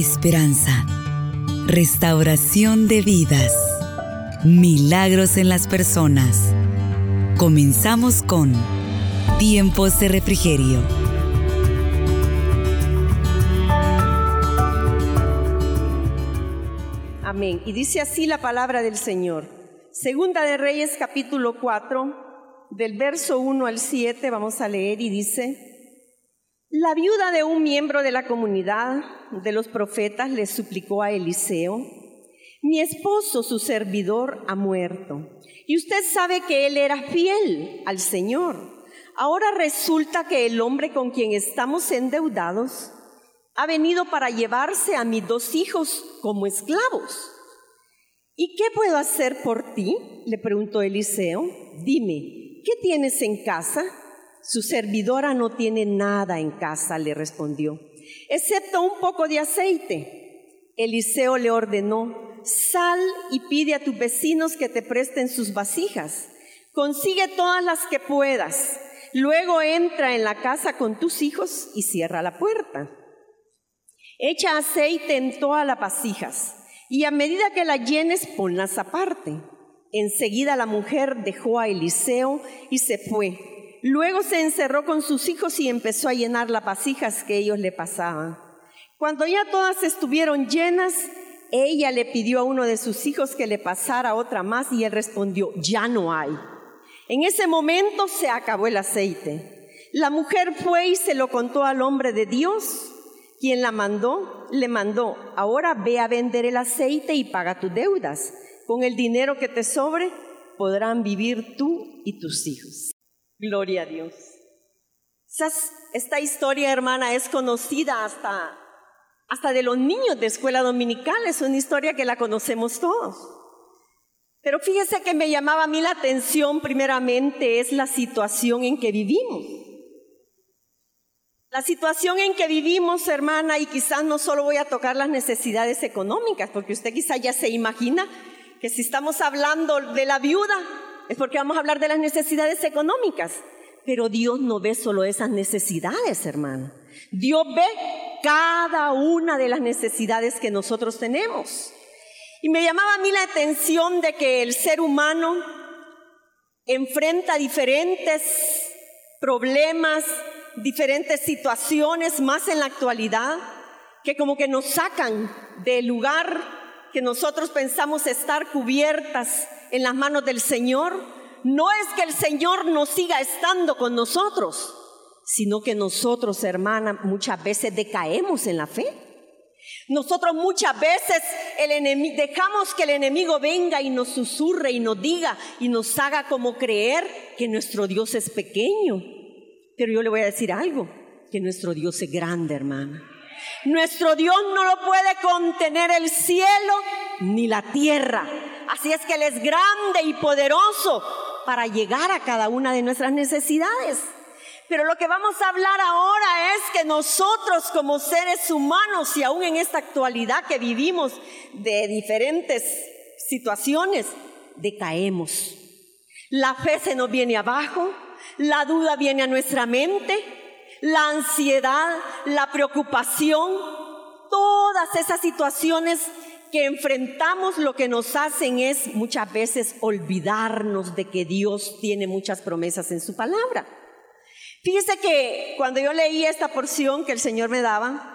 esperanza, restauración de vidas, milagros en las personas. Comenzamos con Tiempos de Refrigerio. Amén. Y dice así la palabra del Señor. Segunda de Reyes capítulo 4, del verso 1 al 7, vamos a leer y dice, la viuda de un miembro de la comunidad de los profetas le suplicó a Eliseo, mi esposo, su servidor, ha muerto, y usted sabe que él era fiel al Señor. Ahora resulta que el hombre con quien estamos endeudados ha venido para llevarse a mis dos hijos como esclavos. ¿Y qué puedo hacer por ti? le preguntó Eliseo. Dime, ¿qué tienes en casa? Su servidora no tiene nada en casa, le respondió, excepto un poco de aceite. Eliseo le ordenó, sal y pide a tus vecinos que te presten sus vasijas. Consigue todas las que puedas. Luego entra en la casa con tus hijos y cierra la puerta. Echa aceite en todas las vasijas y a medida que la llenes, ponlas aparte. Enseguida la mujer dejó a Eliseo y se fue. Luego se encerró con sus hijos y empezó a llenar las vasijas que ellos le pasaban. Cuando ya todas estuvieron llenas, ella le pidió a uno de sus hijos que le pasara otra más y él respondió, ya no hay. En ese momento se acabó el aceite. La mujer fue y se lo contó al hombre de Dios, quien la mandó, le mandó, ahora ve a vender el aceite y paga tus deudas. Con el dinero que te sobre podrán vivir tú y tus hijos. Gloria a Dios. Esta historia, hermana, es conocida hasta, hasta de los niños de escuela dominical. Es una historia que la conocemos todos. Pero fíjese que me llamaba a mí la atención primeramente es la situación en que vivimos. La situación en que vivimos, hermana, y quizás no solo voy a tocar las necesidades económicas, porque usted quizás ya se imagina que si estamos hablando de la viuda, es porque vamos a hablar de las necesidades económicas. Pero Dios no ve solo esas necesidades, hermano. Dios ve cada una de las necesidades que nosotros tenemos. Y me llamaba a mí la atención de que el ser humano enfrenta diferentes problemas, diferentes situaciones, más en la actualidad, que como que nos sacan del lugar que nosotros pensamos estar cubiertas en las manos del Señor, no es que el Señor no siga estando con nosotros, sino que nosotros, hermana, muchas veces decaemos en la fe. Nosotros muchas veces el dejamos que el enemigo venga y nos susurre y nos diga y nos haga como creer que nuestro Dios es pequeño. Pero yo le voy a decir algo, que nuestro Dios es grande, hermana. Nuestro Dios no lo puede contener el cielo ni la tierra. Así es que Él es grande y poderoso para llegar a cada una de nuestras necesidades. Pero lo que vamos a hablar ahora es que nosotros como seres humanos y aún en esta actualidad que vivimos de diferentes situaciones, decaemos. La fe se nos viene abajo, la duda viene a nuestra mente, la ansiedad, la preocupación, todas esas situaciones que enfrentamos lo que nos hacen es muchas veces olvidarnos de que Dios tiene muchas promesas en su palabra. Fíjese que cuando yo leí esta porción que el Señor me daba,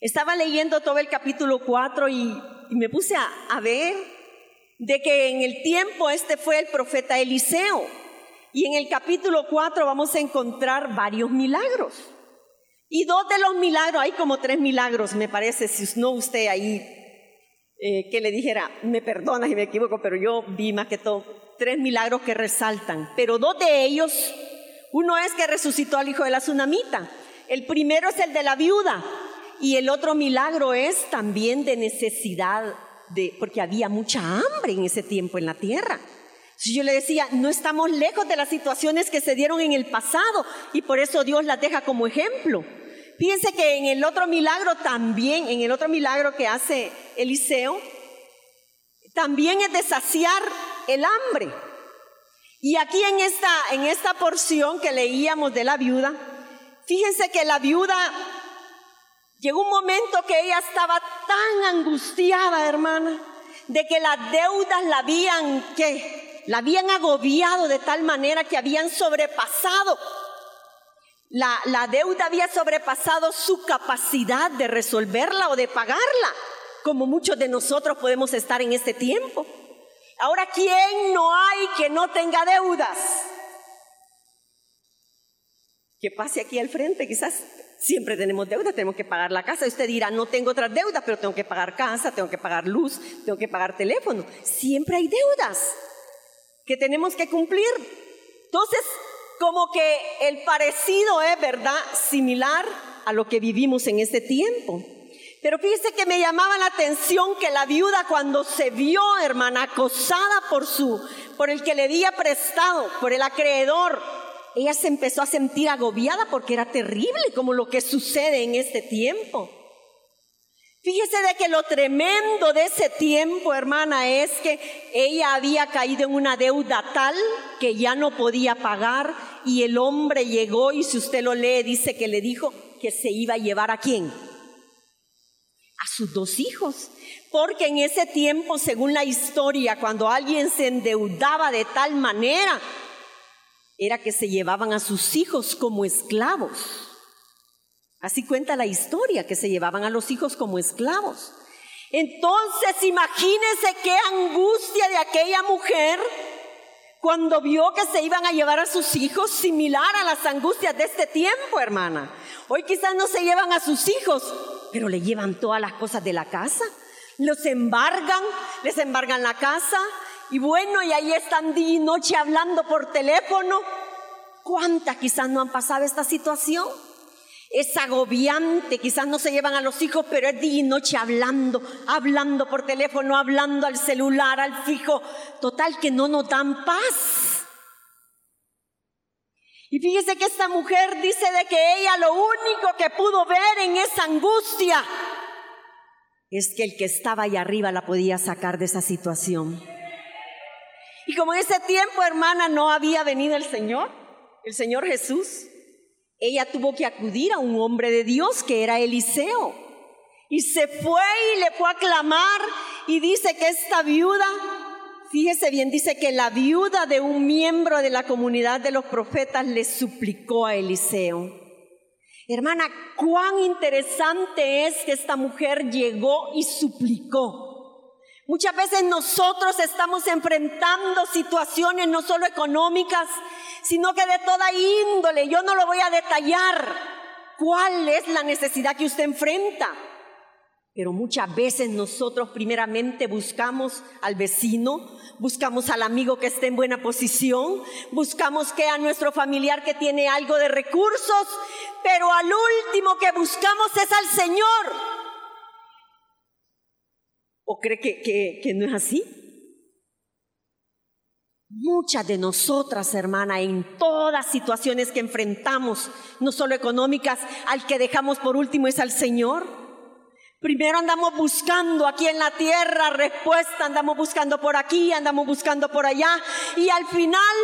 estaba leyendo todo el capítulo 4 y, me puse a, a ver de que en el tiempo este fue el profeta Eliseo. Y en el capítulo 4 vamos a encontrar varios milagros. Y dos de los milagros, hay como tres milagros, me parece, si no usted ahí eh, que le dijera, me perdona si me equivoco, pero yo vi más que todo tres milagros que resaltan, pero dos de ellos, uno es que resucitó al hijo de la tsunamita, el primero es el de la viuda y el otro milagro es también de necesidad, de, porque había mucha hambre en ese tiempo en la tierra. Yo le decía, no estamos lejos de las situaciones que se dieron en el pasado y por eso Dios las deja como ejemplo. Fíjense que en el otro milagro también, en el otro milagro que hace Eliseo, también es de saciar el hambre. Y aquí en esta, en esta porción que leíamos de la viuda, fíjense que la viuda Llegó un momento que ella estaba tan angustiada, hermana, de que las deudas la habían, que la habían agobiado de tal manera que habían sobrepasado. La, la deuda había sobrepasado su capacidad de resolverla o de pagarla, como muchos de nosotros podemos estar en este tiempo. Ahora, ¿quién no hay que no tenga deudas? Que pase aquí al frente, quizás siempre tenemos deuda, tenemos que pagar la casa. Usted dirá, no tengo otras deudas, pero tengo que pagar casa, tengo que pagar luz, tengo que pagar teléfono. Siempre hay deudas que tenemos que cumplir. Entonces, como que el parecido es, ¿verdad?, similar a lo que vivimos en este tiempo. Pero fíjese que me llamaba la atención que la viuda cuando se vio, hermana, acosada por su, por el que le había prestado, por el acreedor, ella se empezó a sentir agobiada porque era terrible como lo que sucede en este tiempo. Fíjese de que lo tremendo de ese tiempo, hermana, es que ella había caído en una deuda tal que ya no podía pagar y el hombre llegó y si usted lo lee dice que le dijo que se iba a llevar a quién? A sus dos hijos. Porque en ese tiempo, según la historia, cuando alguien se endeudaba de tal manera, era que se llevaban a sus hijos como esclavos. Así cuenta la historia, que se llevaban a los hijos como esclavos. Entonces, imagínense qué angustia de aquella mujer cuando vio que se iban a llevar a sus hijos, similar a las angustias de este tiempo, hermana. Hoy quizás no se llevan a sus hijos, pero le llevan todas las cosas de la casa, los embargan, les embargan la casa, y bueno, y ahí están día y noche hablando por teléfono. ¿Cuántas quizás no han pasado esta situación? Es agobiante, quizás no se llevan a los hijos, pero es día y noche hablando, hablando por teléfono, hablando al celular, al fijo. Total que no nos dan paz. Y fíjese que esta mujer dice de que ella lo único que pudo ver en esa angustia es que el que estaba ahí arriba la podía sacar de esa situación. Y como en ese tiempo, hermana, no había venido el Señor, el Señor Jesús, ella tuvo que acudir a un hombre de Dios que era Eliseo. Y se fue y le fue a clamar y dice que esta viuda, fíjese bien, dice que la viuda de un miembro de la comunidad de los profetas le suplicó a Eliseo. Hermana, cuán interesante es que esta mujer llegó y suplicó. Muchas veces nosotros estamos enfrentando situaciones no solo económicas, sino que de toda índole. Yo no lo voy a detallar cuál es la necesidad que usted enfrenta. Pero muchas veces nosotros primeramente buscamos al vecino, buscamos al amigo que esté en buena posición, buscamos que a nuestro familiar que tiene algo de recursos, pero al último que buscamos es al Señor. ¿O cree que, no es así? Muchas de nosotras, hermana, en todas situaciones que enfrentamos, no solo económicas, al que dejamos por último es al Señor. Primero andamos buscando aquí en la tierra respuesta, andamos buscando por aquí, andamos buscando por allá y al final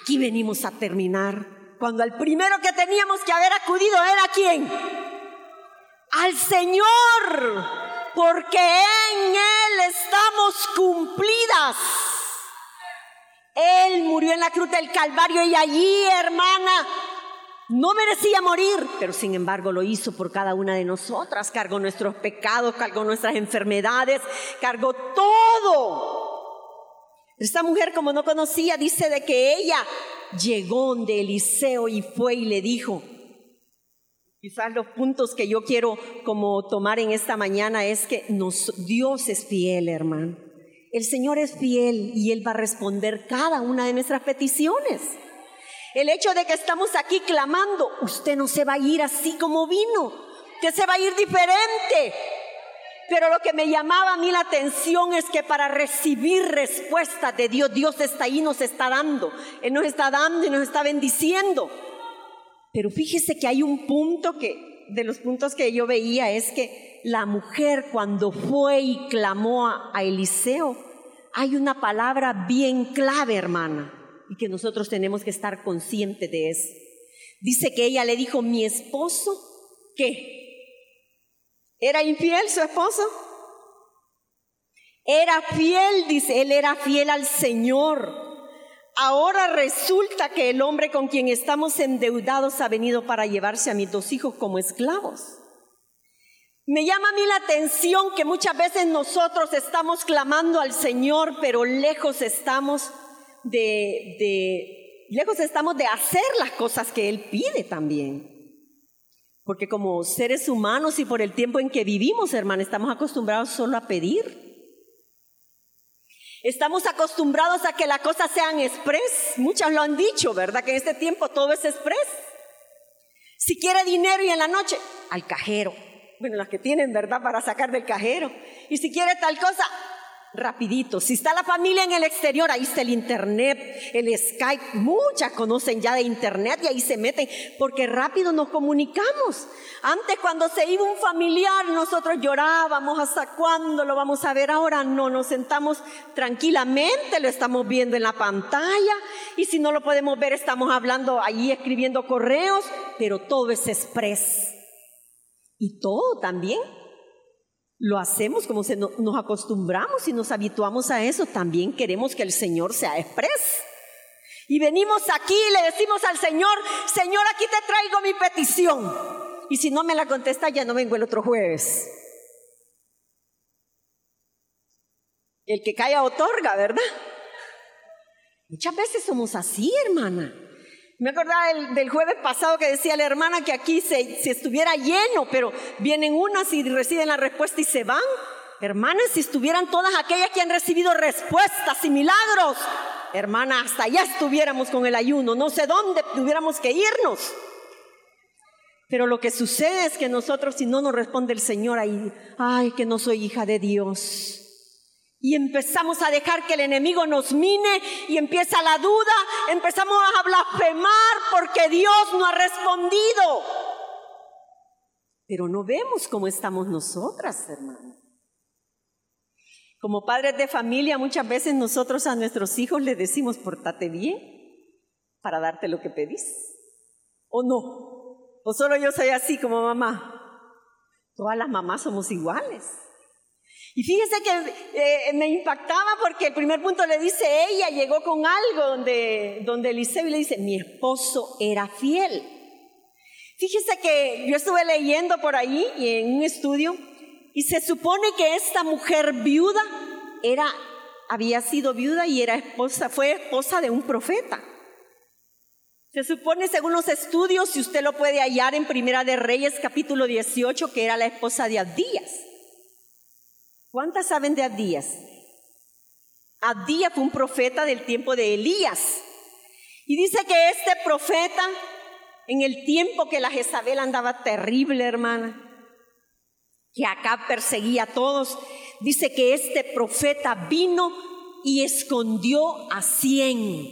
aquí venimos a terminar. Cuando el primero que teníamos que haber acudido era quién? Al Señor porque Él estamos cumplidas. Él murió en la cruz del Calvario y allí, hermana, no merecía morir, pero sin embargo lo hizo por cada una de nosotras. Cargó nuestros pecados, cargó nuestras enfermedades, cargó todo. Esta mujer, como no conocía, dice de que ella llegó de Eliseo y fue y le dijo, Quizás los puntos que yo quiero como tomar en esta mañana es que Dios es fiel, hermano. El Señor es fiel y Él va a responder cada una de nuestras peticiones. El hecho de que estamos aquí clamando, usted no se va a ir así como vino, que se va a ir diferente. Pero lo que me llamaba a mí la atención es que para recibir respuesta de Dios, Dios está ahí, nos está dando. Él nos está dando y nos está bendiciendo. Pero fíjese que hay un punto que, de los puntos que yo veía, es que la mujer cuando fue y clamó a, Eliseo, hay una palabra bien clave, hermana, y que nosotros tenemos que estar conscientes de eso. Dice que ella le dijo, mi esposo, ¿qué? ¿Era infiel su esposo? Era fiel, dice, él era fiel al Señor. Ahora resulta que el hombre con quien estamos endeudados ha venido para llevarse a mis dos hijos como esclavos. Me llama a mí la atención que muchas veces nosotros estamos clamando al Señor, pero lejos estamos de, lejos estamos de hacer las cosas que Él pide también. Porque como seres humanos y por el tiempo en que vivimos, hermano, estamos acostumbrados solo a pedir. Estamos acostumbrados a que las cosas sean express. Muchas lo han dicho, ¿verdad? Que en este tiempo todo es express. Si quiere dinero y en la noche, al cajero. Bueno, las que tienen, ¿verdad? Para sacar del cajero. Y si quiere tal cosa, rapidito. Si está la familia en el exterior, ahí está el internet, el Skype. Muchas conocen ya de internet y ahí se meten porque rápido nos comunicamos. Antes cuando se iba un familiar, nosotros llorábamos hasta cuándo lo vamos a ver. Ahora no, nos sentamos tranquilamente, lo estamos viendo en la pantalla y si no lo podemos ver, estamos hablando ahí, escribiendo correos, pero todo es express. Y todo también lo hacemos como se nos acostumbramos y nos habituamos a eso, también queremos que el Señor sea express. Y venimos aquí y le decimos al Señor, Señor, aquí te traigo mi petición. Y si no me la contesta, ya no vengo el otro jueves. El que calla otorga, ¿verdad? Muchas veces somos así, hermana. Me acordaba del, jueves pasado que decía la hermana que aquí se, si estuviera lleno, pero vienen unas y reciben la respuesta y se van. Hermanas, si estuvieran todas aquellas que han recibido respuestas y milagros, hermana, hasta allá estuviéramos con el ayuno, no sé dónde tuviéramos que irnos. Pero lo que sucede es que nosotros, si no nos responde el Señor ahí, ay, que no soy hija de Dios. Y empezamos a dejar que el enemigo nos mine y empieza la duda, empezamos a blasfemar porque Dios no ha respondido. Pero no vemos cómo estamos nosotras, hermano. Como padres de familia, muchas veces nosotros a nuestros hijos les decimos, portate bien para darte lo que pedís. ¿O no? ¿O solo yo soy así como mamá? Todas las mamás somos iguales. Y fíjese que eh, me impactaba porque el primer punto le dice ella, llegó con algo donde, donde Eliseo le dice, mi esposo era fiel. Fíjese que yo estuve leyendo por ahí en un estudio y se supone que esta mujer viuda era, había sido viuda y era esposa, fue esposa de un profeta. Se supone, según los estudios, si usted lo puede hallar en Primera de Reyes, capítulo 18, que era la esposa de Abdías. ¿Cuántas saben de Abdías? Abdías fue un profeta del tiempo de Elías. Y dice que este profeta, en el tiempo que la Jezabel andaba terrible, hermana, que acá perseguía a todos, dice que este profeta vino y escondió a cien.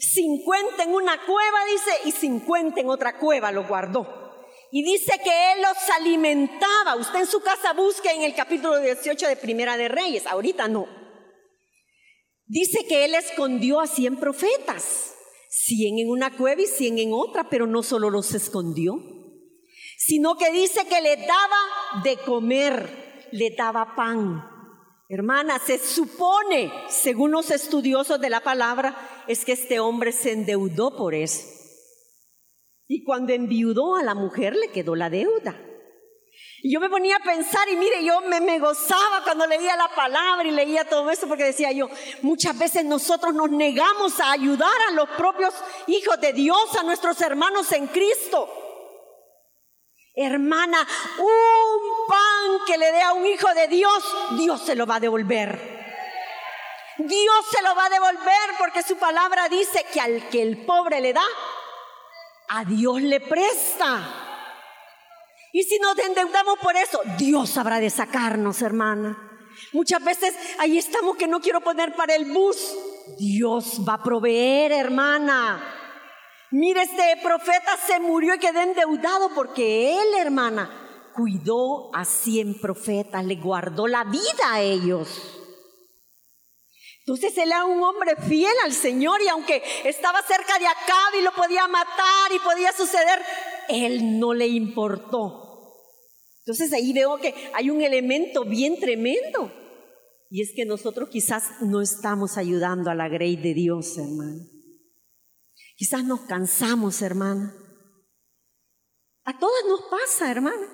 Cincuenta en una cueva, dice, y cincuenta en otra cueva lo guardó. Y dice que él los alimentaba. Usted en su casa busque en el capítulo 18 de Primera de Reyes, ahorita no. Dice que él escondió a cien profetas, cien en una cueva y cien en otra, pero no solo los escondió, sino que dice que le daba de comer, le daba pan. Hermana, se supone, según los estudiosos de la palabra, es que este hombre se endeudó por eso. Y cuando enviudó a la mujer le quedó la deuda. Y yo me ponía a pensar y mire, yo me, me, gozaba cuando leía la palabra y leía todo eso porque decía yo, muchas veces nosotros nos negamos a ayudar a los propios hijos de Dios, a nuestros hermanos en Cristo. Hermana, un pan que le dé a un hijo de Dios, Dios se lo va a devolver. Dios se lo va a devolver porque su palabra dice que al que el pobre le da, a Dios le presta. Y si nos endeudamos por eso, Dios habrá de sacarnos, hermana. Muchas veces ahí estamos que no quiero poner para el bus. Dios va a proveer, hermana. Mire, este profeta se murió y quedó endeudado porque él, hermana, cuidó a cien profetas, le guardó la vida a ellos. Entonces él era un hombre fiel al Señor y aunque estaba cerca de Acab y lo podía matar y podía suceder, él no le importó. Entonces ahí veo que hay un elemento bien tremendo. Y es que nosotros quizás no estamos ayudando a la grey de Dios, hermano. Quizás nos cansamos, hermana. A todas nos pasa, hermana.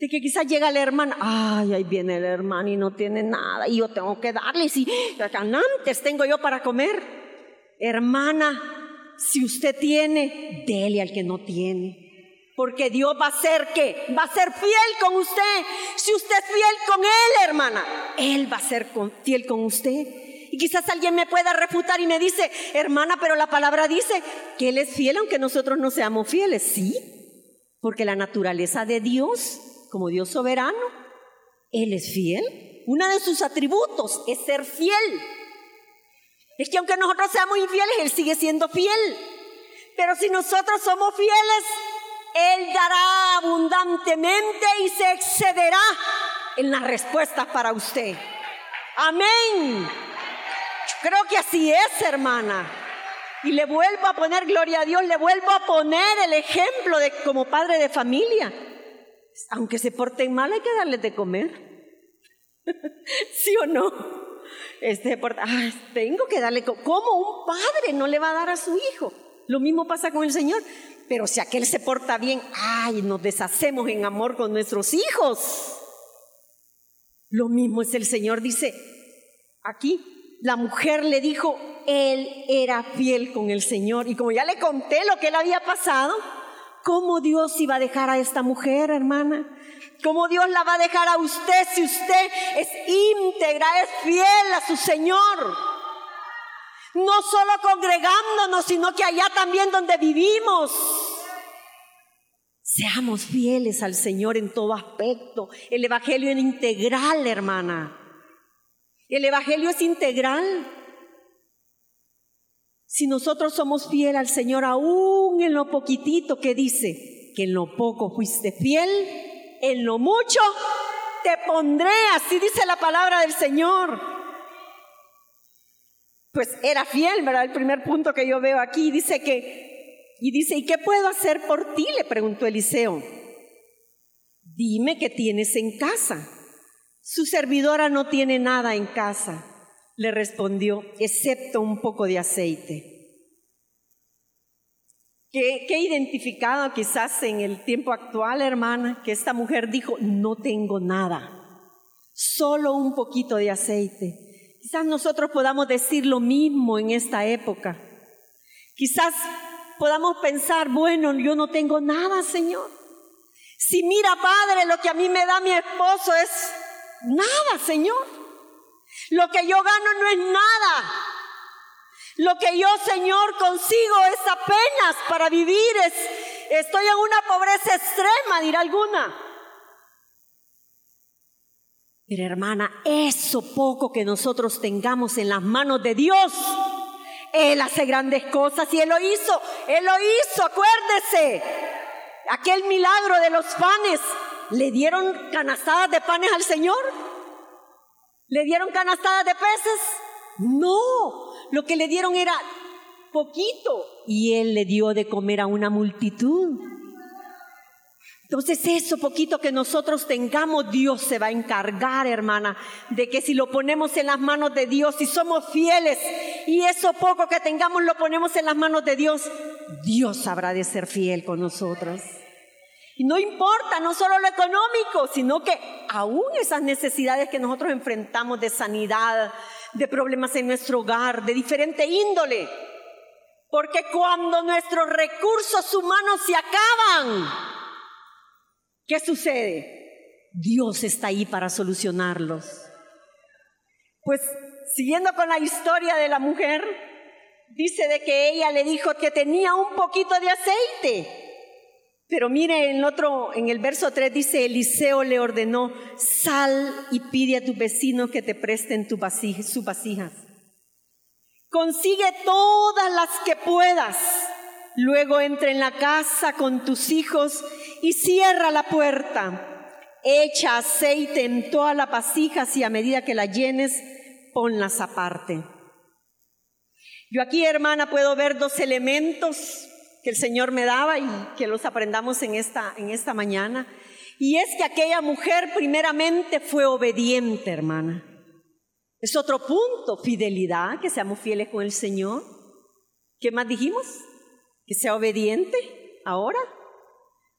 De que quizás llega la hermana, ay, ahí viene el hermano y no tiene nada, y yo tengo que darle, si antes tengo yo para comer. Hermana, si usted tiene, dele al que no tiene. Porque Dios va a ser que va a ser fiel con usted. Si usted es fiel con Él, hermana, Él va a ser fiel con usted. Y quizás alguien me pueda refutar y me dice, hermana, pero la palabra dice que Él es fiel aunque nosotros no seamos fieles. Sí, porque la naturaleza de Dios, como Dios soberano, Él es fiel. Uno de sus atributos es ser fiel. Es que aunque nosotros seamos infieles, Él sigue siendo fiel. Pero si nosotros somos fieles, Él dará abundantemente y se excederá en las respuestas para usted. Amén. creo que así es, hermana. Y le vuelvo a poner, gloria a Dios, le vuelvo a poner el ejemplo de como padre de familia. Aunque se porten mal, hay que darles de comer. ¿Sí o no? Este, ay, tengo que darle, como un padre no le va a dar a su hijo? Lo mismo pasa con el Señor. Pero si aquel se porta bien, ay, nos deshacemos en amor con nuestros hijos. Lo mismo es el Señor, dice, aquí la mujer le dijo, él era fiel con el Señor. Y como ya le conté lo que le había pasado, ¿cómo Dios iba a dejar a esta mujer, hermana? ¿Cómo Dios la va a dejar a usted si usted es íntegra, es fiel a su Señor? No solo congregándonos, sino que allá también donde vivimos. Seamos fieles al Señor en todo aspecto. El Evangelio es integral, hermana. El Evangelio es integral. Si nosotros somos fieles al Señor, aún en lo poquitito que dice, que en lo poco fuiste fiel, en lo mucho te pondré, así dice la palabra del Señor. Pues era fiel, ¿verdad? El primer punto que yo veo aquí dice que, y dice, ¿y qué puedo hacer por ti? Le preguntó Eliseo. Dime qué tienes en casa. Su servidora no tiene nada en casa, le respondió, excepto un poco de aceite que, he identificado quizás en el tiempo actual, hermana, que esta mujer dijo, no tengo nada, solo un poquito de aceite. Quizás nosotros podamos decir lo mismo en esta época. Quizás podamos pensar, bueno, yo no tengo nada, Señor. Si mira, Padre, lo que a mí me da mi esposo es nada, Señor. Lo que yo gano no es nada. Lo que yo, Señor, consigo es apenas para vivir. Es, estoy en una pobreza extrema, dirá alguna. Pero hermana, eso poco que nosotros tengamos en las manos de Dios, Él hace grandes cosas y Él lo hizo. Él lo hizo, acuérdese. Aquel milagro de los panes, ¿le dieron canastadas de panes al Señor? ¿Le dieron canastadas de peces? No, lo que le dieron era poquito y él le dio de comer a una multitud. Entonces eso poquito que nosotros tengamos, Dios se va a encargar, hermana, de que si lo ponemos en las manos de Dios, si somos fieles y eso poco que tengamos lo ponemos en las manos de Dios, Dios habrá de ser fiel con nosotros. Y no importa, no solo lo económico, sino que aún esas necesidades que nosotros enfrentamos de sanidad, de problemas en nuestro hogar, de diferente índole. Porque cuando nuestros recursos humanos se acaban, ¿qué sucede? Dios está ahí para solucionarlos. Pues siguiendo con la historia de la mujer, dice de que ella le dijo que tenía un poquito de aceite. Pero mire, en otro, en el verso 3 dice, Eliseo le ordenó, sal y pide a tu vecino que te presten tu vasija, su vasijas. Consigue todas las que puedas. Luego entra en la casa con tus hijos y cierra la puerta. Echa aceite en todas las vasijas y a medida que la llenes, ponlas aparte. Yo aquí, hermana, puedo ver dos elementos el Señor me daba y que los aprendamos en esta, en esta mañana. Y es que aquella mujer primeramente fue obediente, hermana. Es otro punto, fidelidad, que seamos fieles con el Señor. ¿Qué más dijimos? Que sea obediente ahora.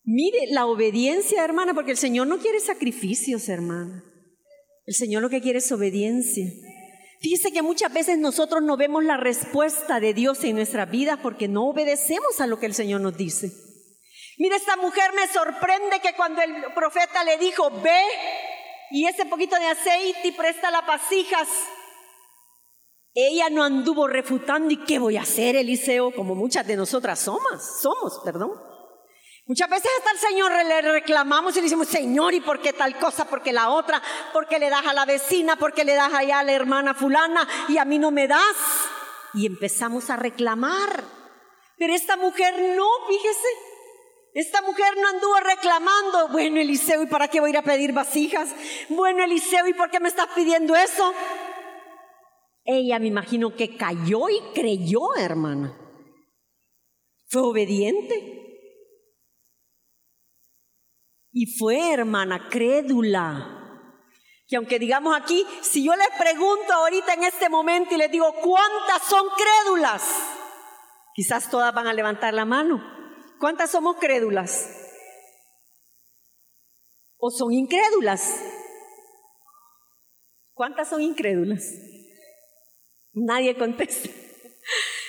Mire la obediencia, hermana, porque el Señor no quiere sacrificios, hermana. El Señor lo que quiere es obediencia. Fíjese que muchas veces nosotros no vemos la respuesta de Dios en nuestra vida porque no obedecemos a lo que el Señor nos dice. Mira, esta mujer me sorprende que cuando el profeta le dijo, ve y ese poquito de aceite y presta las vasijas, ella no anduvo refutando, ¿y qué voy a hacer, Eliseo? Como muchas de nosotras somos, somos, perdón. Muchas veces hasta el Señor le reclamamos y le decimos, Señor, ¿y por qué tal cosa? ¿Por qué la otra? ¿Por qué le das a la vecina? ¿Por qué le das allá a la hermana fulana? Y a mí no me das. Y empezamos a reclamar. Pero esta mujer no, fíjese. Esta mujer no anduvo reclamando, bueno Eliseo, ¿y para qué voy a ir a pedir vasijas? Bueno Eliseo, ¿y por qué me estás pidiendo eso? Ella me imagino que cayó y creyó, hermana. Fue obediente. Y fue, hermana, crédula. Que aunque digamos aquí, si yo les pregunto ahorita en este momento y les digo, ¿cuántas son crédulas? Quizás todas van a levantar la mano. ¿Cuántas somos crédulas? ¿O son incrédulas? ¿Cuántas son incrédulas? Nadie contesta.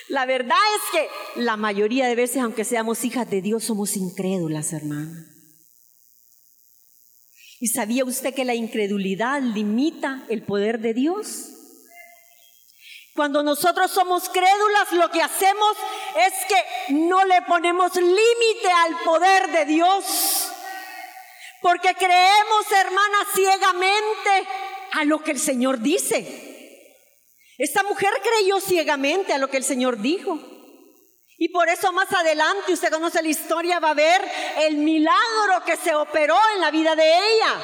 La verdad es que la mayoría de veces, aunque seamos hijas de Dios, somos incrédulas, hermana. ¿Y sabía usted que la incredulidad limita el poder de Dios? Cuando nosotros somos crédulas, lo que hacemos es que no le ponemos límite al poder de Dios. Porque creemos, hermanas, ciegamente a lo que el Señor dice. Esta mujer creyó ciegamente a lo que el Señor dijo. Y por eso más adelante, usted conoce la historia, va a ver el milagro que se operó en la vida de ella.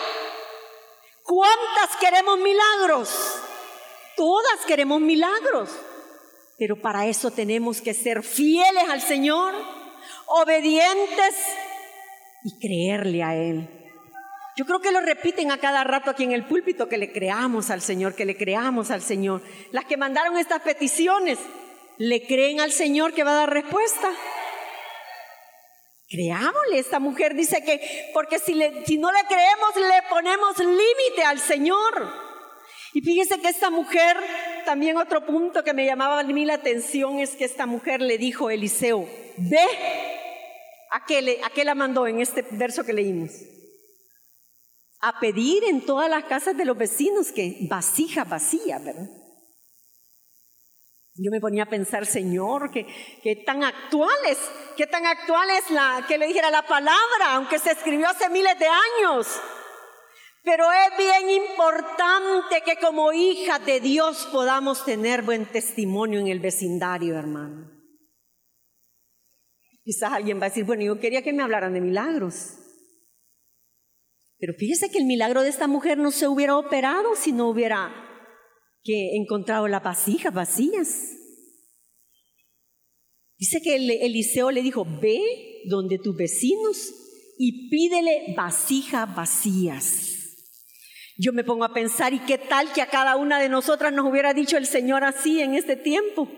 ¿Cuántas queremos milagros? Todas queremos milagros. Pero para eso tenemos que ser fieles al Señor, obedientes y creerle a Él. Yo creo que lo repiten a cada rato aquí en el púlpito, que le creamos al Señor, que le creamos al Señor. Las que mandaron estas peticiones, ¿le creen al Señor que va a dar respuesta? Creámosle, esta mujer dice que, porque si, no le creemos, le ponemos límite al Señor. Y fíjese que esta mujer, también otro punto que me llamaba a mí la atención es que esta mujer le dijo a Eliseo, ve, ¿a qué, le, a la mandó en este verso que leímos? a pedir en todas las casas de los vecinos que vasija vacía, ¿verdad? Yo me ponía a pensar, Señor, que, tan actuales, que tan actual es la, que le dijera la palabra, aunque se escribió hace miles de años. Pero es bien importante que como hija de Dios podamos tener buen testimonio en el vecindario, hermano. Quizás alguien va a decir, bueno, yo quería que me hablaran de milagros. Pero fíjese que el milagro de esta mujer no se hubiera operado si no hubiera que encontrado las vasijas vacías. Dice que Eliseo le dijo, ve donde tus vecinos y pídele vasijas vacías. Yo me pongo a pensar, ¿y qué tal que a cada una de nosotras nos hubiera dicho el Señor así en este tiempo?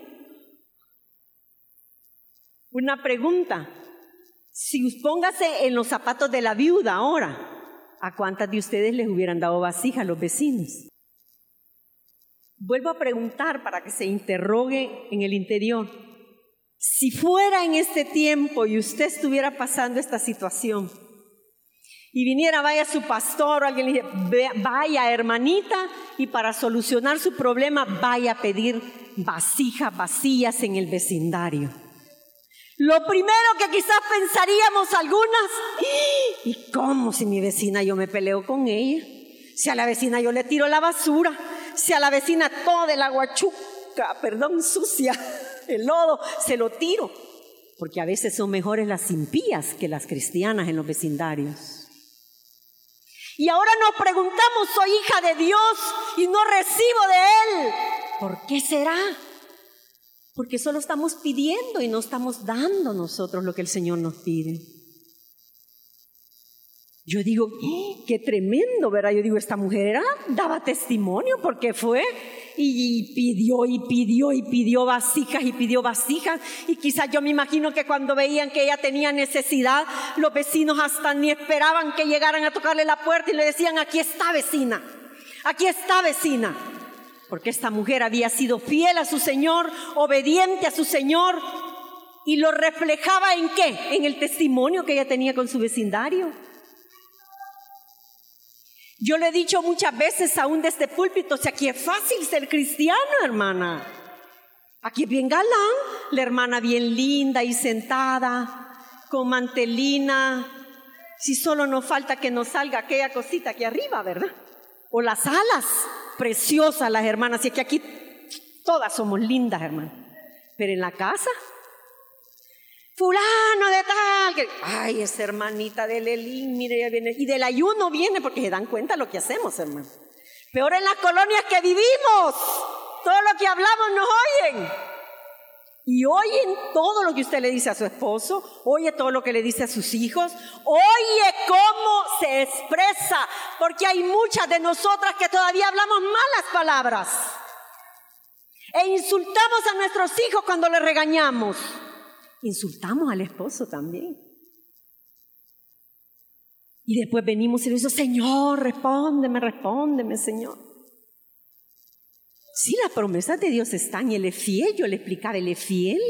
Una pregunta, si póngase en los zapatos de la viuda ahora, ¿a cuántas de ustedes les hubieran dado vasija a los vecinos? Vuelvo a preguntar para que se interrogue en el interior. Si fuera en este tiempo y usted estuviera pasando esta situación y viniera, vaya su pastor o alguien le dice, vaya hermanita y para solucionar su problema vaya a pedir vasijas vacías en el vecindario. Lo primero que quizás pensaríamos algunas, ¿y cómo si mi vecina yo me peleo con ella? Si a la vecina yo le tiro la basura, si la vecina toda el aguachuca, perdón, sucia, el lodo, se lo tiro. Porque a veces son mejores las impías que las cristianas en los vecindarios. Y ahora nos preguntamos, soy hija de Dios y no recibo de Él. ¿Por qué será? Porque solo estamos pidiendo y no estamos dando nosotros lo que el Señor nos pide. Yo digo, ¡Eh! qué tremendo, ¿verdad? Yo digo, esta mujer era, daba testimonio porque fue y, pidió y pidió y pidió vasijas y pidió vasijas. Y quizás yo me imagino que cuando veían que ella tenía necesidad, los vecinos hasta ni esperaban que llegaran a tocarle la puerta y le decían, aquí está vecina, aquí está vecina. Porque esta mujer había sido fiel a su Señor, obediente a su Señor, y lo reflejaba en qué? En el testimonio que ella tenía con su vecindario. Yo le he dicho muchas veces aún de este púlpito, si aquí es fácil ser cristiano, hermana. Aquí es bien galán, la hermana bien linda y sentada, con mantelina. Si solo nos falta que nos salga aquella cosita aquí arriba, ¿verdad? O las alas, preciosas las hermanas. Y es que aquí todas somos lindas, hermana. Pero en la casa, fulano de tal, ay, esa hermanita de Lelín, mire, ya viene, y del ayuno viene porque se dan cuenta lo que hacemos, hermano. Peor en las colonias que vivimos, todo lo que hablamos nos oyen. Y oyen todo lo que usted le dice a su esposo, oye todo lo que le dice a sus hijos, oye cómo se expresa, porque hay muchas de nosotras que todavía hablamos malas palabras. E insultamos a nuestros hijos cuando les regañamos. Insultamos al esposo también. Y después venimos y le decimos, Señor, respóndeme, respóndeme, Señor. Sí, las promesas de Dios están y Él es fiel, yo le explicaba, Él es fiel.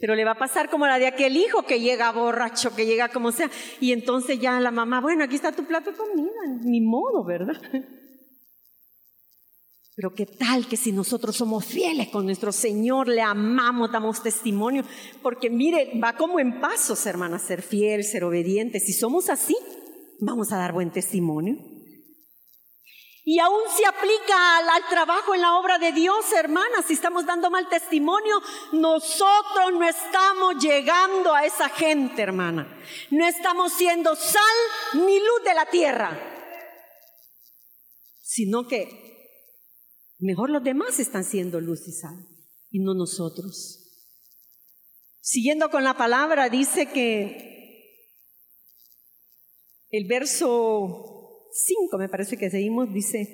Pero le va a pasar como la de aquel hijo que llega borracho, que llega como sea. Y entonces ya la mamá, bueno, aquí está tu plato de comida, ni modo, ¿verdad? Pero qué tal que si nosotros somos fieles con nuestro Señor, le amamos, damos testimonio, porque mire, va como en pasos, hermana, ser fiel, ser obediente. Si somos así, vamos a dar buen testimonio. Y aún se aplica al, al, trabajo en la obra de Dios, hermana. Si estamos dando mal testimonio, nosotros no estamos llegando a esa gente, hermana. No estamos siendo sal ni luz de la tierra, sino que Mejor los demás están siendo luz y sal y no nosotros. Siguiendo con la palabra, dice que el verso 5, me parece que seguimos, dice,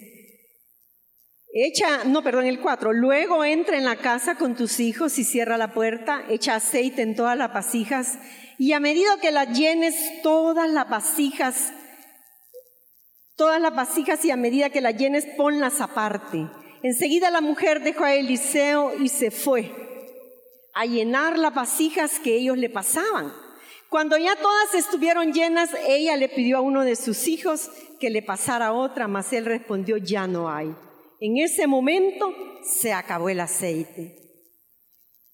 echa, no, perdón, el 4, luego entra en la casa con tus hijos y cierra la puerta, echa aceite en todas las vasijas y a medida que las llenes, todas las vasijas, todas las vasijas y a medida que las llenes, ponlas aparte. Enseguida la mujer dejó a Eliseo y se fue a llenar las vasijas que ellos le pasaban. Cuando ya todas estuvieron llenas, ella le pidió a uno de sus hijos que le pasara otra, mas él respondió, ya no hay. En ese momento se acabó el aceite.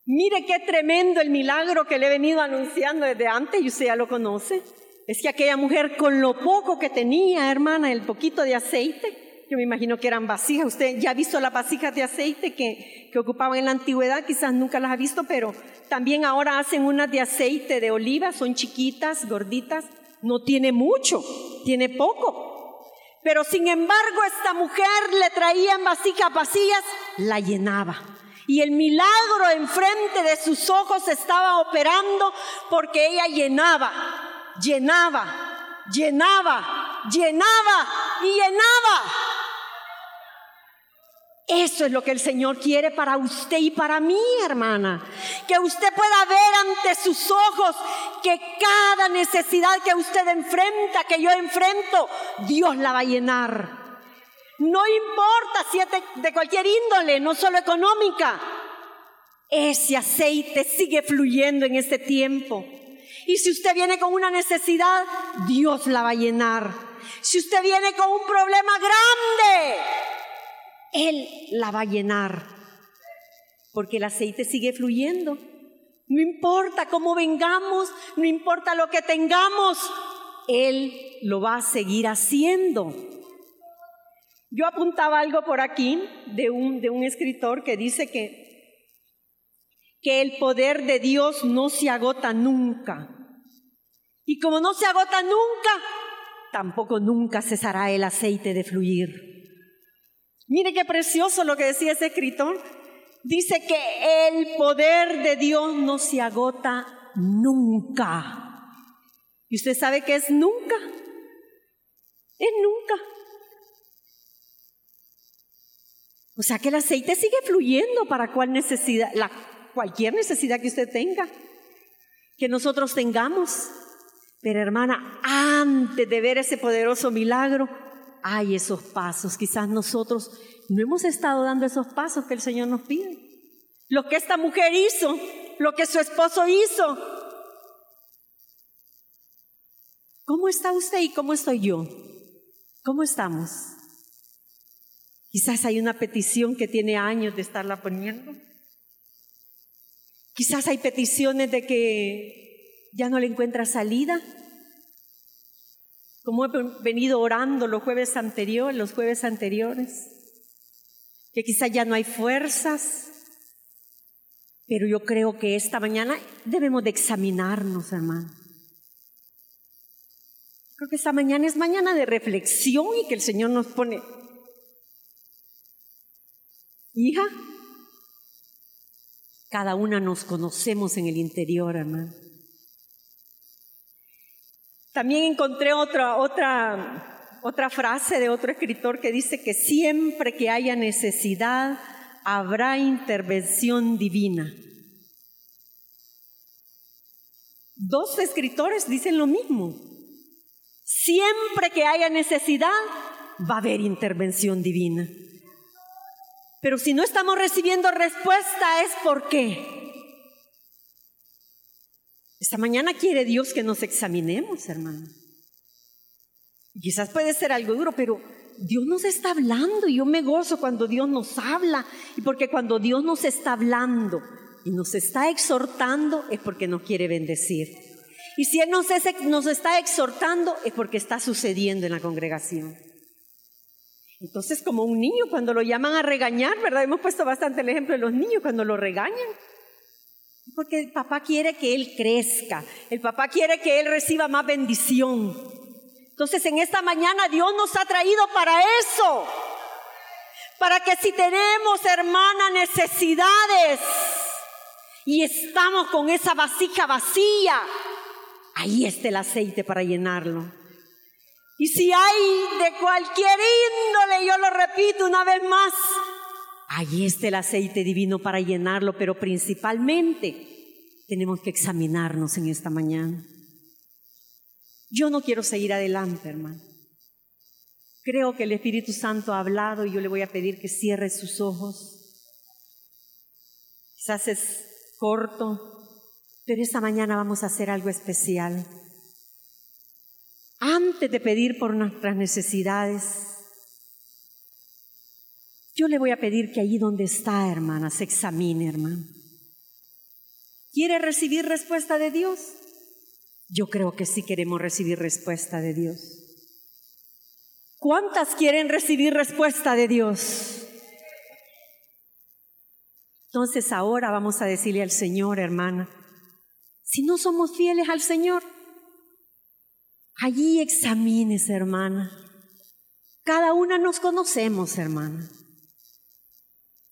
Mire qué tremendo el milagro que le he venido anunciando desde antes y usted ya lo conoce. Es que aquella mujer con lo poco que tenía, hermana, el poquito de aceite, yo me imagino que eran vasijas. Usted ya ha visto las vasijas de aceite que, que ocupaban en la antigüedad, quizás nunca las ha visto, pero también ahora hacen unas de aceite de oliva, son chiquitas, gorditas, no tiene mucho, tiene poco. Pero sin embargo, esta mujer le traía en vasijas vacías, la llenaba. Y el milagro enfrente de sus ojos estaba operando porque ella llenaba, llenaba, llenaba, llenaba y llenaba. Eso es lo que el Señor quiere para usted y para mí, hermana. Que usted pueda ver ante sus ojos que cada necesidad que usted enfrenta, que yo enfrento, Dios la va a llenar. No importa si es de, cualquier índole, no solo económica. Ese aceite sigue fluyendo en este tiempo. Y si usted viene con una necesidad, Dios la va a llenar. Si usted viene con un problema grande, él la va a llenar, porque el aceite sigue fluyendo. No importa cómo vengamos, no importa lo que tengamos, Él lo va a seguir haciendo. Yo apuntaba algo por aquí de un, de un escritor que dice que, que el poder de Dios no se agota nunca. Y como no se agota nunca, tampoco nunca cesará el aceite de fluir. Mire qué precioso lo que decía ese escritor. Dice que el poder de Dios no se agota nunca. ¿Y usted sabe qué es nunca? Es nunca. O sea que el aceite sigue fluyendo para cual necesidad, la, cualquier necesidad que usted tenga, que nosotros tengamos. Pero hermana, antes de ver ese poderoso milagro, hay esos pasos. Quizás nosotros no hemos estado dando esos pasos que el Señor nos pide. Lo que esta mujer hizo, lo que su esposo hizo. ¿Cómo está usted y cómo estoy yo? ¿Cómo estamos? Quizás hay una petición que tiene años de estarla poniendo. Quizás hay peticiones de que ya no le encuentra salida. Como he venido orando los jueves anteriores, los jueves anteriores, que quizás ya no hay fuerzas, pero yo creo que esta mañana debemos de examinarnos, hermano. Creo que esta mañana es mañana de reflexión y que el Señor nos pone Hija, cada una nos conocemos en el interior, hermano. También encontré otra, otra, otra frase de otro escritor que dice que siempre que haya necesidad habrá intervención divina. Dos escritores dicen lo mismo. Siempre que haya necesidad va a haber intervención divina. Pero si no estamos recibiendo respuesta es por qué. Esta mañana quiere Dios que nos examinemos, hermano. Quizás puede ser algo duro, pero Dios nos está hablando y yo me gozo cuando Dios nos habla. Y porque cuando Dios nos está hablando y nos está exhortando es porque nos quiere bendecir. Y si Él nos, nos está exhortando es porque está sucediendo en la congregación. Entonces, como un niño cuando lo llaman a regañar, ¿verdad? Hemos puesto bastante el ejemplo de los niños cuando lo regañan. Porque el papá quiere que él crezca, el papá quiere que él reciba más bendición. Entonces, en esta mañana Dios nos ha traído para eso. Para que si tenemos, hermana, necesidades y estamos con esa vasija vacía, ahí está el aceite para llenarlo. Y si hay de cualquier índole, yo lo repito una vez más, ahí está el aceite divino para llenarlo, pero principalmente tenemos que examinarnos en esta mañana. Yo no quiero seguir adelante, hermano. Creo que el Espíritu Santo ha hablado y yo le voy a pedir que cierre sus ojos. Quizás es corto, pero esta mañana vamos a hacer algo especial antes de pedir por nuestras necesidades, yo le voy a pedir que allí donde está, hermana, se examine, hermano. ¿Quiere recibir respuesta de Dios? Yo creo que sí queremos recibir respuesta de Dios. ¿Cuántas quieren recibir respuesta de Dios? Entonces ahora vamos a decirle al Señor, hermana, si no somos fieles al Señor, Allí examines, hermana. Cada una nos conocemos, hermana.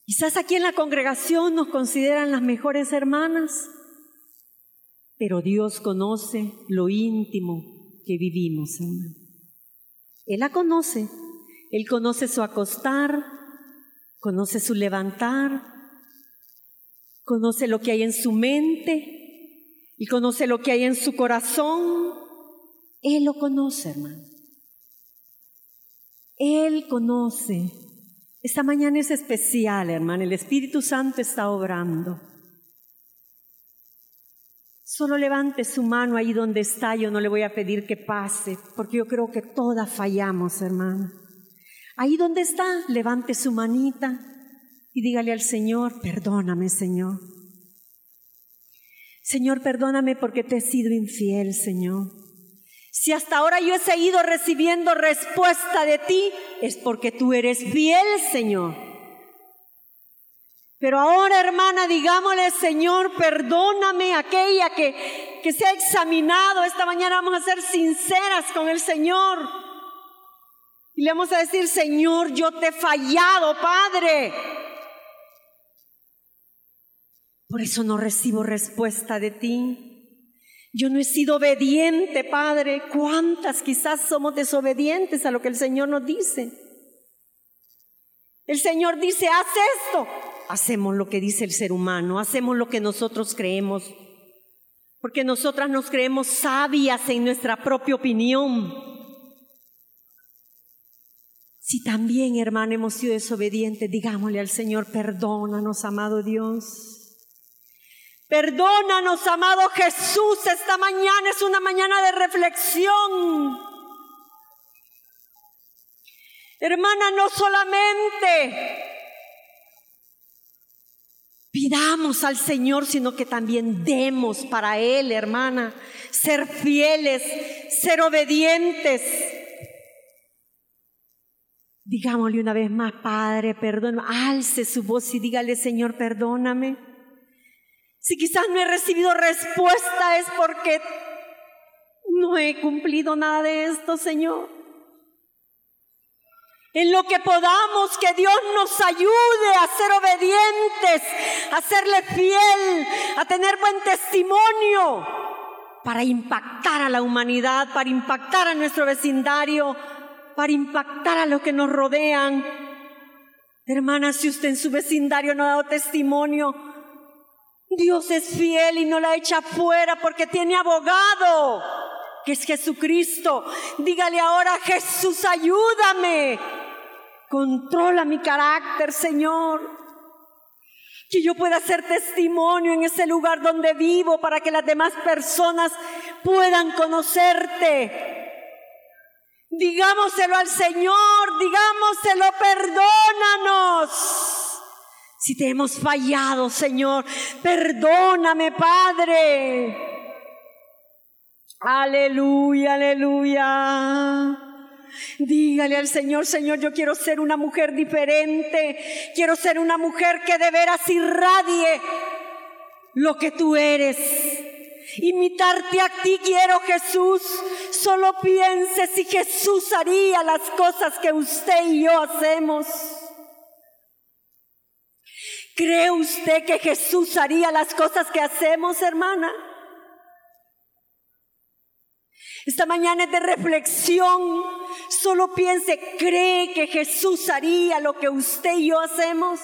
Quizás aquí en la congregación nos consideran las mejores hermanas, pero Dios conoce lo íntimo que vivimos, hermana. Él la conoce, Él conoce su acostar, conoce su levantar, conoce lo que hay en su mente y conoce lo que hay en su corazón él lo conoce, hermano. Él conoce. Esta mañana es especial, hermano. El Espíritu Santo está obrando. Solo levante su mano ahí donde está. Yo no le voy a pedir que pase, porque yo creo que todas fallamos, hermano. Ahí donde está, levante su manita y dígale al Señor, perdóname, Señor. Señor, perdóname porque te he sido infiel, Señor. Si hasta ahora yo he seguido recibiendo respuesta de ti, es porque tú eres fiel, Señor. Pero ahora, hermana, digámosle, Señor, perdóname aquella que, que se ha examinado. Esta mañana vamos a ser sinceras con el Señor. Y le vamos a decir, Señor, yo te he fallado, Padre. Por eso no recibo respuesta de ti. Yo no he sido obediente, Padre. ¿Cuántas quizás somos desobedientes a lo que el Señor nos dice? El Señor dice, haz esto. Hacemos lo que dice el ser humano, hacemos lo que nosotros creemos, porque nosotras nos creemos sabias en nuestra propia opinión. Si también, hermano, hemos sido desobedientes, digámosle al Señor, perdónanos, amado Dios. Perdónanos, amado Jesús, esta mañana es una mañana de reflexión. Hermana, no solamente pidamos al Señor, sino que también demos para Él, hermana, ser fieles, ser obedientes. Digámosle una vez más, Padre, perdóname, alce su voz y dígale, Señor, perdóname. Si quizás no he recibido respuesta es porque no he cumplido nada de esto, Señor. En lo que podamos, que Dios nos ayude a ser obedientes, a serle fiel, a tener buen testimonio, para impactar a la humanidad, para impactar a nuestro vecindario, para impactar a los que nos rodean. Hermana, si usted en su vecindario no ha dado testimonio, Dios es fiel y no la echa fuera porque tiene abogado, que es Jesucristo. Dígale ahora, Jesús, ayúdame. Controla mi carácter, Señor. Que yo pueda ser testimonio en ese lugar donde vivo para que las demás personas puedan conocerte. Digámoselo al Señor, digámoselo, perdónanos. Si te hemos fallado, Señor, perdóname, Padre. Aleluya, aleluya. Dígale al Señor, Señor, yo quiero ser una mujer diferente. Quiero ser una mujer que de veras irradie lo que tú eres. Imitarte a ti quiero, Jesús. Solo piense si Jesús haría las cosas que usted y yo hacemos. ¿Cree usted que Jesús haría las cosas que hacemos, hermana? Esta mañana es de reflexión. Solo piense, ¿cree que Jesús haría lo que usted y yo hacemos?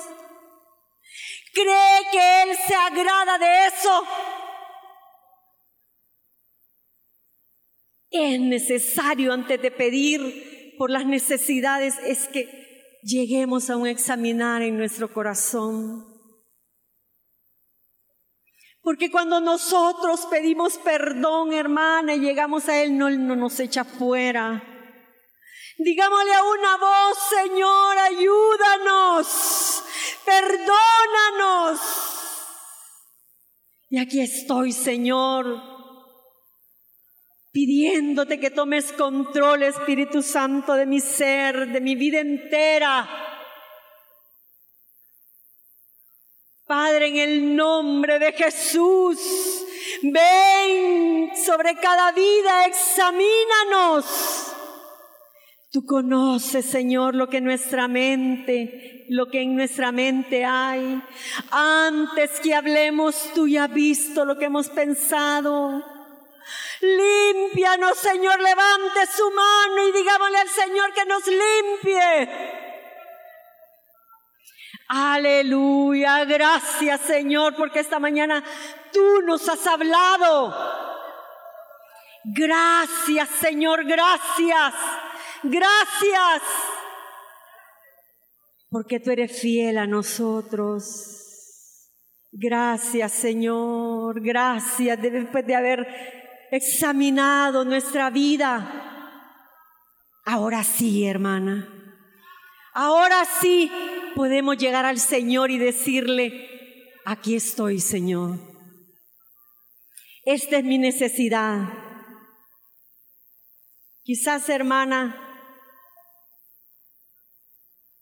¿Cree que Él se agrada de eso? Es necesario antes de pedir por las necesidades, es que lleguemos a un examinar en nuestro corazón. Porque cuando nosotros pedimos perdón, hermana, y llegamos a Él, no, no nos echa fuera. Digámosle a una voz, Señor, ayúdanos, perdónanos. Y aquí estoy, Señor pidiéndote que tomes control, Espíritu Santo, de mi ser, de mi vida entera. Padre, en el nombre de Jesús, ven sobre cada vida, examínanos. Tú conoces, Señor, lo que nuestra mente, lo que en nuestra mente hay. Antes que hablemos, tú ya has visto lo que hemos pensado. Límpianos, Señor, levante su mano y digámosle al Señor que nos limpie. Aleluya, gracias Señor, porque esta mañana tú nos has hablado. Gracias Señor, gracias, gracias, porque tú eres fiel a nosotros. Gracias Señor, gracias después de haber examinado nuestra vida. Ahora sí, hermana. Ahora sí podemos llegar al Señor y decirle, aquí estoy, Señor. Esta es mi necesidad. Quizás, hermana,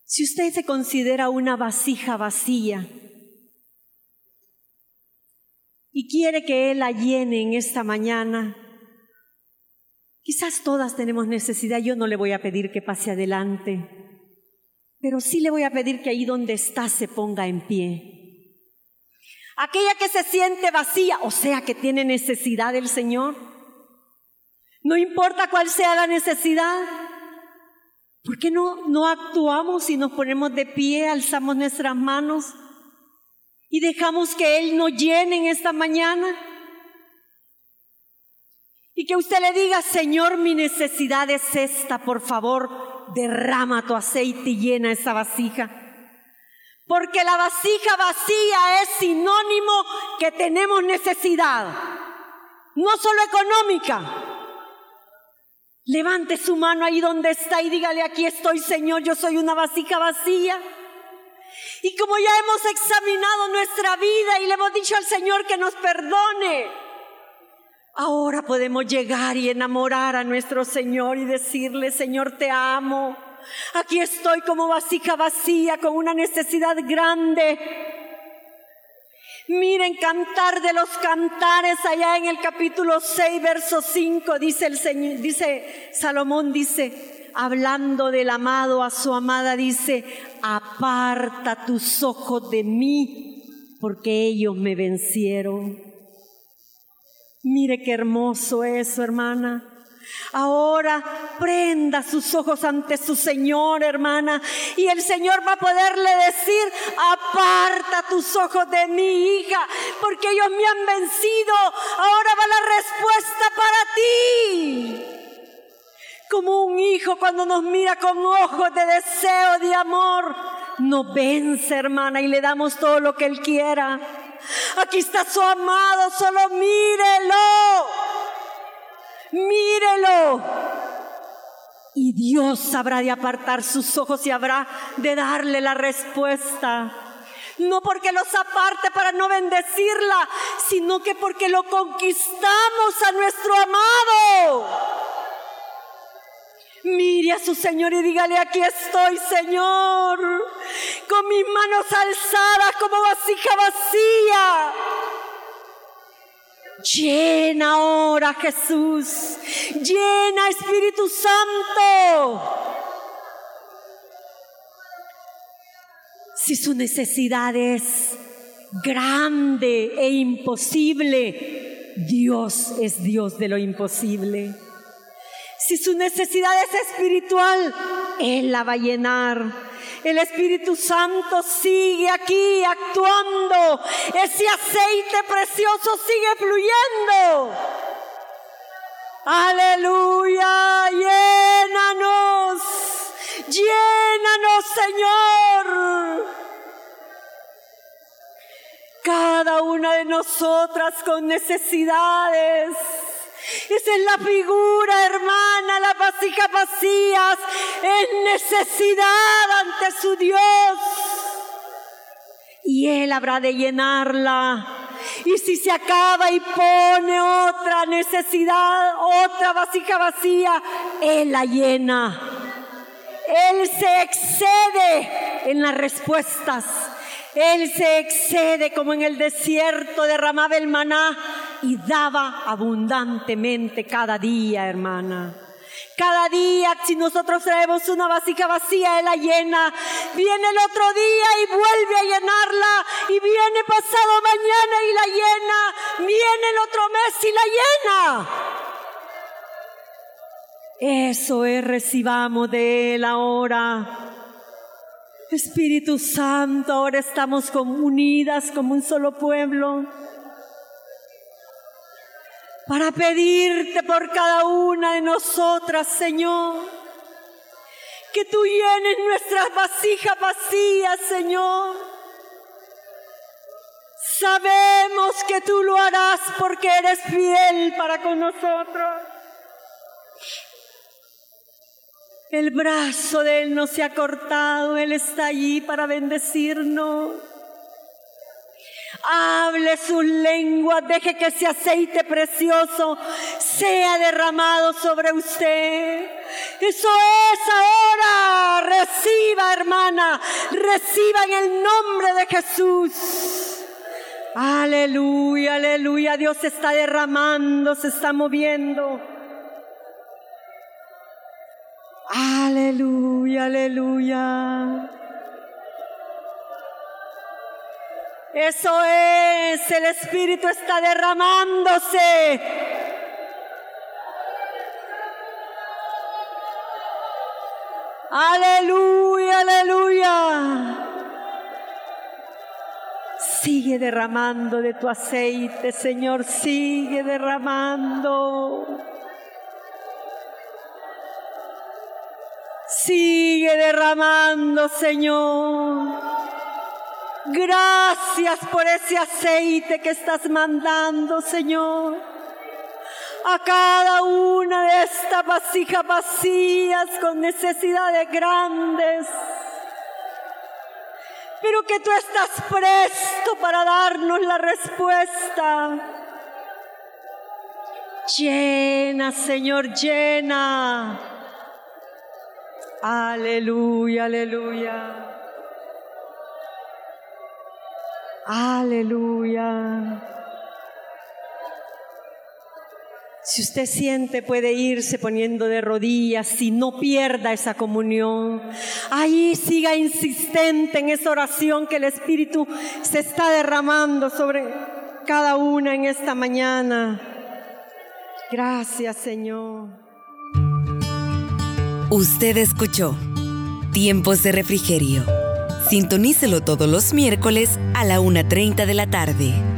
si usted se considera una vasija vacía, y quiere que Él la llene en esta mañana. Quizás todas tenemos necesidad, yo no le voy a pedir que pase adelante, pero sí le voy a pedir que ahí donde está se ponga en pie. Aquella que se siente vacía, o sea, que tiene necesidad del Señor. No importa cuál sea la necesidad. ¿Por qué no, no actuamos y nos ponemos de pie, alzamos nuestras manos y dejamos que Él nos llene en esta mañana? Y que usted le diga, Señor, mi necesidad es esta, por favor, derrama tu aceite y llena esa vasija. Porque la vasija vacía es sinónimo que tenemos necesidad, no solo económica. Levante su mano ahí donde está y dígale, aquí estoy Señor, yo soy una vasija vacía. Y como ya hemos examinado nuestra vida y le hemos dicho al Señor que nos perdone, ahora podemos llegar y enamorar a nuestro Señor y decirle, Señor, te amo. Aquí estoy como vasija vacía con una necesidad grande. Miren, cantar de los cantares allá en el capítulo 6, verso 5, dice el Señor, dice Salomón, dice, hablando del amado a su amada, dice, aparta tus ojos de mí, porque ellos me vencieron. Mire qué hermoso eso, hermana. Ahora prenda sus ojos ante su Señor, hermana, y el Señor va a poderle decir, aparta tus ojos de mi hija, porque ellos me han vencido. Ahora va la respuesta para ti. Como un hijo cuando nos mira con ojos de deseo, de amor, nos vence, hermana, y le damos todo lo que Él quiera. Aquí está su amado, solo mírelo mírelo. Y Dios habrá de apartar sus ojos y habrá de darle la respuesta. No porque los aparte para no bendecirla, sino que porque lo conquistamos a nuestro amado. Mire a su Señor y dígale, aquí estoy, Señor, con mis manos alzadas como vasija vacía Llena ahora Jesús. Llena Espíritu Santo. Si su necesidad es grande e imposible, Dios es Dios de lo imposible. Si su necesidad es espiritual, Él la va a llenar. El Espíritu Santo sigue aquí actuando. Ese aceite precioso sigue fluyendo. Aleluya, llénanos, llénanos Señor. Cada una de nosotras con necesidades esa es la figura, hermana, las vasijas vacías es necesidad ante su Dios. Y Él habrá de llenarla. Y si se acaba y pone otra necesidad, otra vasija vacía, Él la llena. Él se excede en las respuestas. Él se excede como en el desierto derramaba el maná y daba abundantemente cada día, hermana. Cada día, si nosotros traemos una vasija vacía, Él la llena. Viene el otro día y vuelve a llenarla. Y viene pasado mañana y la llena. Viene el otro mes y la llena. Eso es, recibamos de Él ahora. Espíritu Santo, ahora estamos unidas como un solo pueblo para pedirte por cada una de nosotras, Señor, que tú llenes nuestras vasijas vacías, Señor. Sabemos que tú lo harás porque eres fiel para con nosotros. El brazo de Él no se ha cortado, Él está allí para bendecirnos. Hable sus lenguas, deje que ese aceite precioso sea derramado sobre usted. Eso es ahora. Reciba, hermana. Reciba en el nombre de Jesús. Aleluya, aleluya. Dios se está derramando, se está moviendo. Aleluya, aleluya. Eso es, el Espíritu está derramándose. Aleluya, aleluya. Sigue derramando de tu aceite, Señor, sigue derramando. Sigue derramando, Señor. Gracias por ese aceite que estás mandando, Señor. A cada una de estas vasijas vacías con necesidades grandes pero que tú estás presto para darnos la respuesta. Llena, Señor, llena. Aleluya, aleluya. Aleluya. Si usted siente, puede irse poniendo de rodillas y no pierda esa comunión. Ahí siga insistente en esa oración que el Espíritu se está derramando sobre cada una en esta mañana. Gracias, Señor. Usted escuchó Tiempos de Refrigerio. Sintonícelo todos los miércoles a la 1.30 de la tarde.